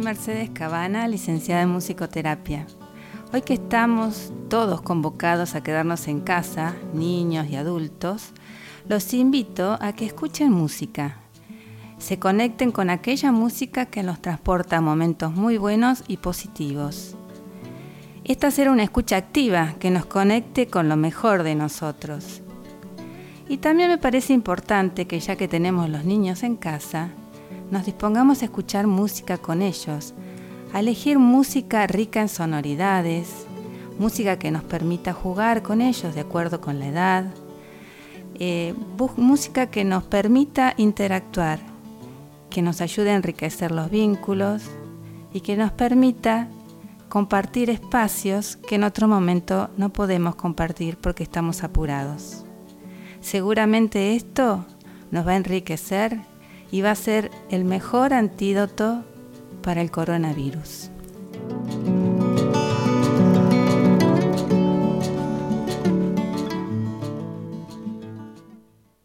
Mercedes Cabana, licenciada en musicoterapia. Hoy que estamos todos convocados a quedarnos en casa, niños y adultos, los invito a que escuchen música. Se conecten con aquella música que nos transporta a momentos muy buenos y positivos. Esta será una escucha activa que nos conecte con lo mejor de nosotros. Y también me parece importante que ya que tenemos los niños en casa, nos dispongamos a escuchar música con ellos, a elegir música rica en sonoridades, música que nos permita jugar con ellos de acuerdo con la edad, eh, música que nos permita interactuar, que nos ayude a enriquecer los vínculos y que nos permita compartir espacios que en otro momento no podemos compartir porque estamos apurados. Seguramente esto nos va a enriquecer y va a ser el mejor antídoto para el coronavirus.